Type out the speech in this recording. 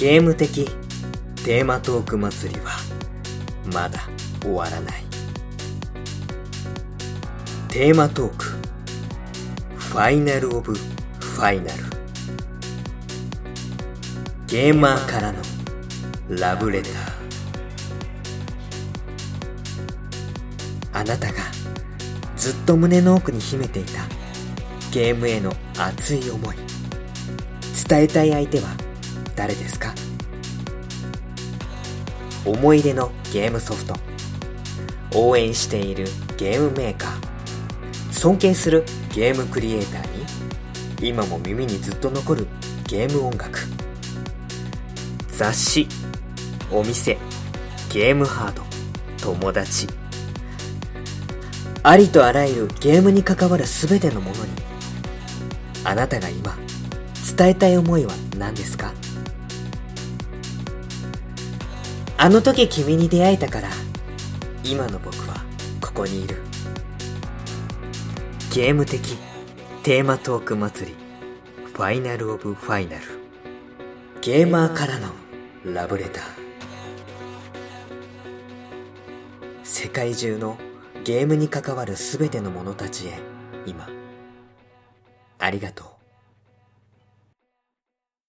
ゲーム的テーマトーク祭りはまだ終わらない。テーマトークファイナルオブファイナル。ゲーマーからのラブレター。あなたがずっと胸の奥に秘めていたゲームへの熱い思い伝えたい相手は誰ですか？思い出のゲームソフト。応援しているゲームメーカー。尊敬するゲームクリエイターに。今も耳にずっと残るゲーム音楽。雑誌。お店。ゲームハード友達。ありとあらゆるゲームに関わる全てのものに。あなたが今伝えたい思いは何ですか？あの時君に出会えたから今の僕はここにいる。ゲーム的テーマトーク祭りファイナルオブファイナル。ゲーマーからのラブレター。世界中のゲームに関わる全ての者たちへ今ありがとう。